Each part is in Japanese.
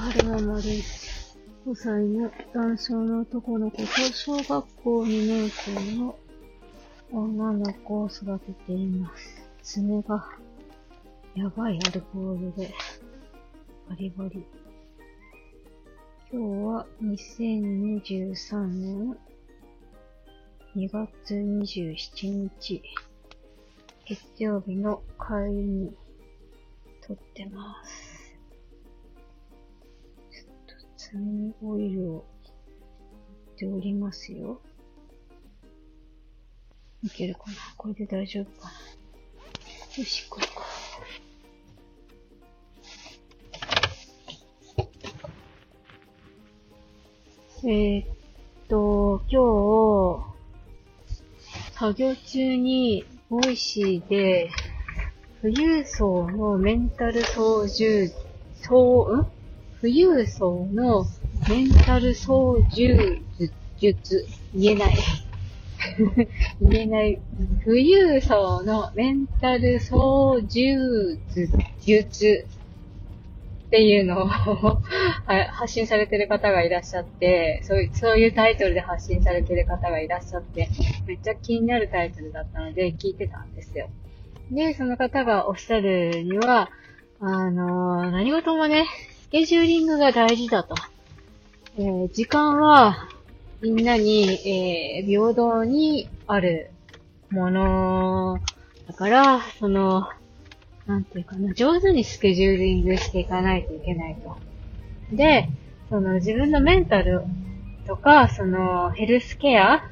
春ママです。5歳の男性の男の子と小学校2年生の女の子を育てています。爪がやばいアルコールでバリバリ。今日は2023年2月27日月曜日の帰りに撮ってます。ちょっと爪にオイルを塗っておりますよ。いけるかな？これで大丈夫かな？よし、これか。えー、っと、今日、作業中に、ボイシーで、富裕層のメンタル操縦、操、ん？富裕層のメンタル操縦術、言えない。言えない。富裕層のメンタル操縦術っていうのを発信されてる方がいらっしゃってそういう、そういうタイトルで発信されてる方がいらっしゃって、めっちゃ気になるタイトルだったので聞いてたんですよ。で、その方がおっしゃるには、あの、何事もね、スケジューリングが大事だと。えー時間はみんなに、えー平等にあるものだから、その、なんていうかな、上手にスケジューリングしていかないといけないと。で、その自分のメンタルとか、そのヘルスケア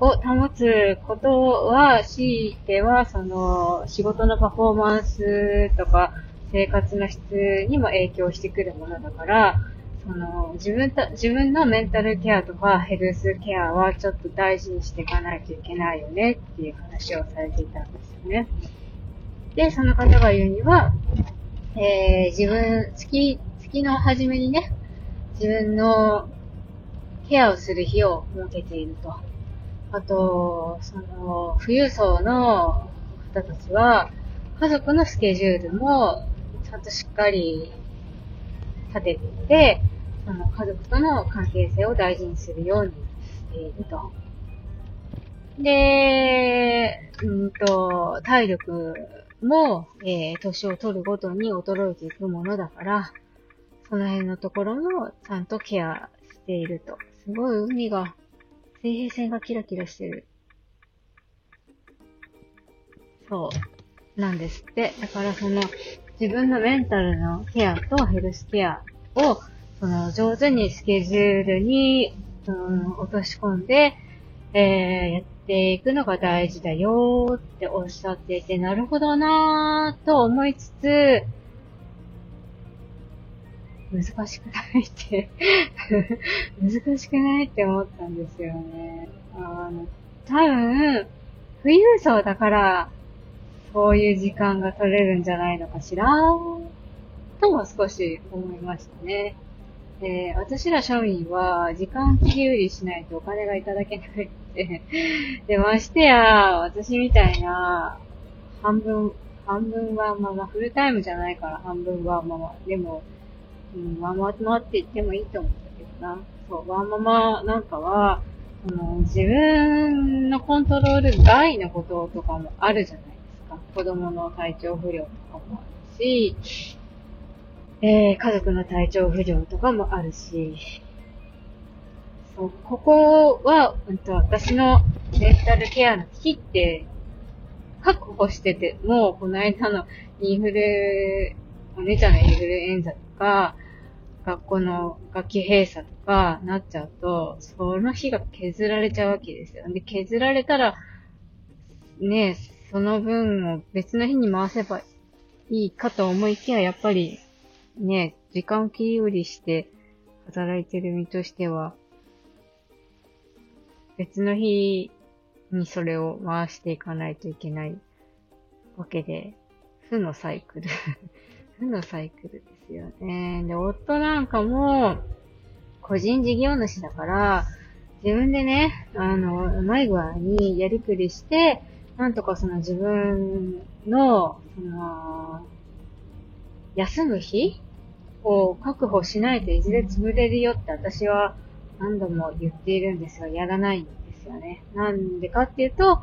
を保つことは、強いては、その仕事のパフォーマンスとか生活の質にも影響してくるものだから、その自分た、自分のメンタルケアとかヘルスケアはちょっと大事にしていかないといけないよねっていう話をされていたんですよね。で、その方が言うには、えー、自分、月、月の初めにね、自分のケアをする日を設けていると。あと、その、富裕層の方たちは、家族のスケジュールも、ちゃんとしっかり立てていて、その家族との関係性を大事にするようにしていると。で、うんと、体力も、えー、年を取るごとに衰えていくものだから、その辺のところもちゃんとケアしていると。すごい海が、水平線がキラキラしてる。そう。なんですって。だからその、自分のメンタルのケアとヘルスケアを、その、上手にスケジュールに、うん、落とし込んで、えー、やっていくのが大事だよーっておっしゃっていて、なるほどなーと思いつつ、難しくないって 難しくないって思ったんですよね。あの、多分、富裕層だから、そういう時間が取れるんじゃないのかしら？とも少し思いましたね。えー私ら庶民は時間切り売りしないとお金がいただけないって。で、ましてや、私みたいな、半分、半分はまあまあフルタイムじゃないから半分はまあまあ、でも、うん、ワンママって言ってもいいと思ったけどな。そう、ワンママなんかは、その自分のコントロール外のこととかもあるじゃないか。子供の体調不良とかもあるし、えー、家族の体調不良とかもあるし、そう、ここは、うんと、私のメンタルケアの危機って、確保してて、もうこの間のインフル、お姉ちゃんのインフルエンザとか、学校の学級閉鎖とかなっちゃうと、その日が削られちゃうわけですよ。で、削られたら、ねえその分を別の日に回せばいいかと思いきや、やっぱり、ね時間切り売りして働いてる身としては、別の日にそれを回していかないといけないわけで、負のサイクル。負のサイクルですよね。で、夫なんかも、個人事業主だから、自分でね、あの、うまい具合にやりくりして、なんとかその自分の、その、休む日を確保しないといずれ潰れるよって私は何度も言っているんですが、やらないんですよね。なんでかっていうと、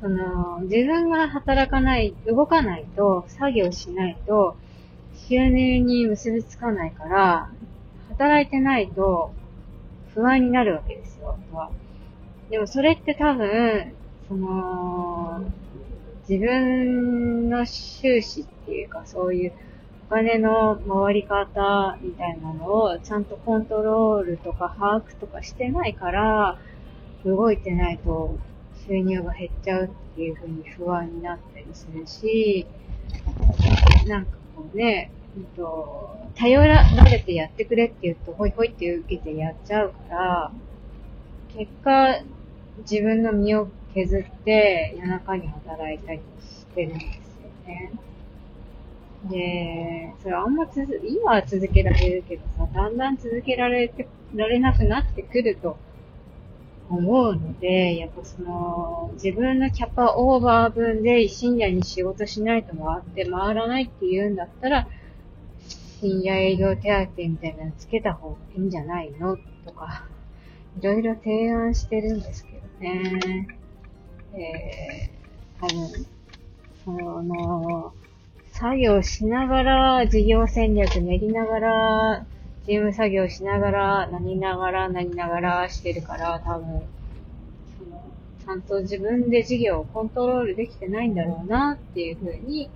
その、自分が働かない、動かないと、作業しないと、収入に結びつかないから、働いてないと不安になるわけですよ、は。でもそれって多分、その、自分の収支っていうかそういうお金の回り方みたいなのをちゃんとコントロールとか把握とかしてないから、動いてないと収入が減っちゃうっていう風に不安になったりするし、なんかこうね、うんと、頼られてやってくれって言うと、ほいほいって受けてやっちゃうから、結果、自分の身を削って夜中に働いたりしてるんですよね。で、それあんまつ今は続けられるけどさ、だんだん続けられて、られなくなってくると思うので、やっぱその、自分のキャパオーバー分で深夜に仕事しないと回って回らないって言うんだったら、深夜営業手当みたいなのつけた方がいいんじゃないの？とか、いろいろ提案してるんですけどね。えー、多分、その、作業しながら、事業戦略練りながら、事務作業しながら、何ながら、何ながらしてるから、多分、その、ちゃんと自分で事業をコントロールできてないんだろうな、っていうふうに、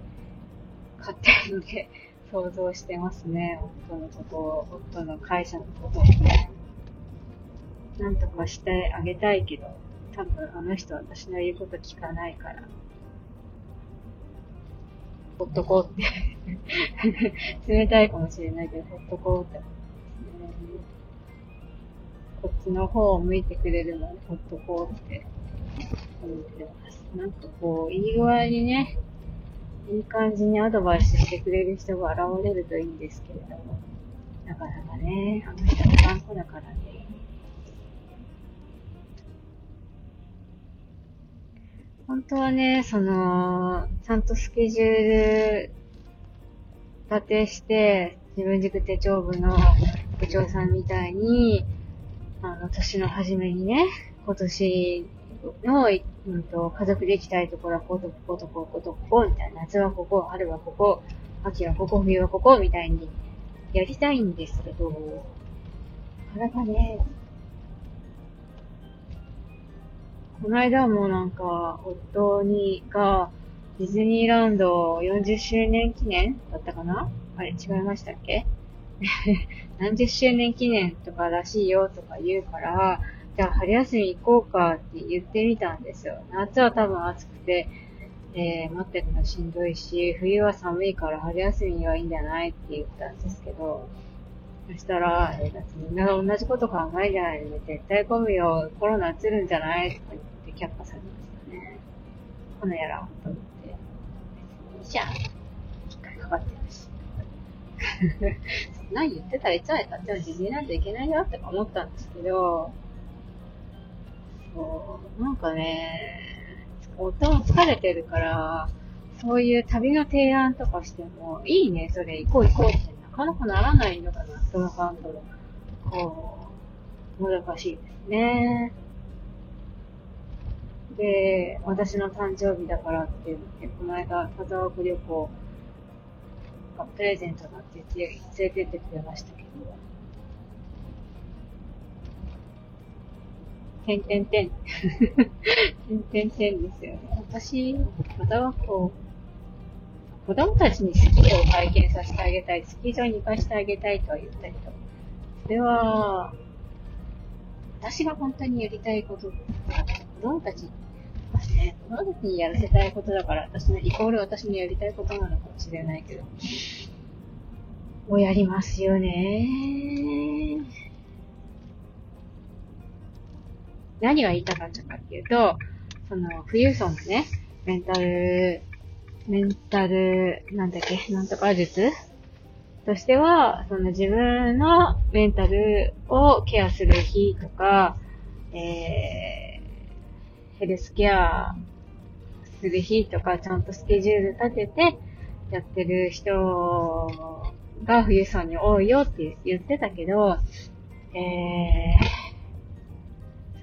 勝手にで 想像してますね。夫のことを、夫の会社のことを。なんとかしてあげたいけど、多分あの人私の言うこと聞かないから、ほっとこうって。冷たいかもしれないけど、ほっとこうって。思ってこっちの方を向いてくれるので、ほっとこうって。思ってます。なんかこう、いい具合にね、いい感じにアドバイスしてくれる人が現れるといいんですけれども、なかなかね、あの人は頑固だからね、本当はね、その、ちゃんとスケジュール立てして、自分軸手帳部の部長さんみたいに、あの、年の初めにね、今年の、うんと、家族で行きたいところはこことこことこことここ、みたいな。夏はここ、春はここ、秋はここ、冬はここ、みたいにやりたいんですけど、なかなかね、この間もなんか、夫に、が、ディズニーランド40周年記念だったかな？あれ、違いましたっけ？何十周年記念とからしいよとか言うから、じゃあ春休み行こうかって言ってみたんですよ。夏は多分暑くて、えー、待ってるのしんどいし、冬は寒いから春休みはいいんじゃないって言ったんですけど、そしたら、えー、だってみんなが同じこと考えじゃないで、絶対混むよ、コロナ移るんじゃないとか言って却下されましたね。このやら、と思って。別にいいじゃん。一回かかってるし。何言ってたらいつまで経ってもディズニーランド行けないよって思ったんですけど、そう、なんかね、夫も疲れてるから、そういう旅の提案とかしても、いいね、それ行こう行こうってかなかならないのかな、その感と、こう、難しいですね。で、私の誕生日だからって言って、この間、田沢湖旅行がプレゼントだって言って、連れてってくれましたけど、てんてんてん。てんてんてんですよね。私、田沢湖、子供たちにスキーを体験させてあげたい、スキー場に行かせてあげたいとは言ったけど、それは、私が本当にやりたいこと、子供たち、ね、子供たちにやらせたいことだから、私の、イコール私のやりたいことなのかもしれないけど、もうやりますよね。何が言いたかったかっていうと、その、富裕層のね、メンタルメンタル、なんだっけ、なんとか術？としては、その自分のメンタルをケアする日とか、えー、ヘルスケアする日とか、ちゃんとスケジュール立ててやってる人が富裕層に多いよって言ってたけど、えー、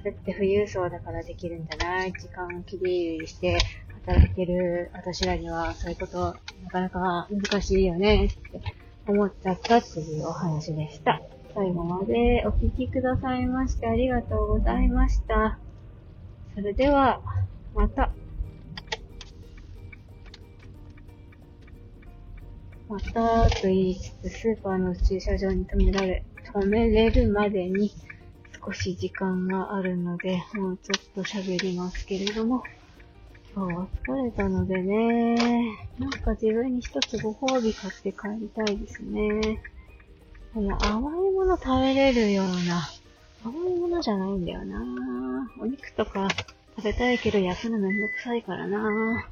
それって富裕層だからできるんじゃない時間を切り売りして働いてる私らにはそういうことなかなか難しいよねって思っちゃったっていうお話でした。最後までお聞きくださいましてありがとうございました。それでは、また。またと言いつつ、スーパーの駐車場に止められ、止めれるまでに少し時間があるので、もうちょっと喋りますけれども、今日は疲れたのでね、なんか自分に一つご褒美買って帰りたいですね。この甘いもの食べれるような、甘いものじゃないんだよなお肉とか食べたいけど焼くのめんどくさいからな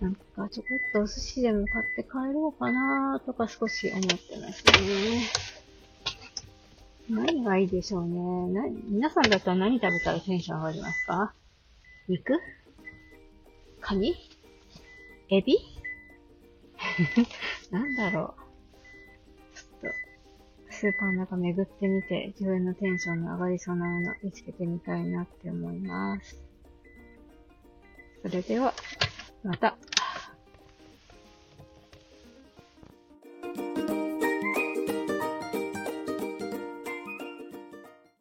なんかちょこっとお寿司でも買って帰ろうかなとか少し思ってますね。何がいいでしょうね。な、皆さんだったら何食べたらテンション上がりますか？肉？カニ？エビ？なんだろう。ちょっと、スーパーの中巡ってみて、自分のテンションの上がりそうなもの見つけてみたいなって思います。それでは、また。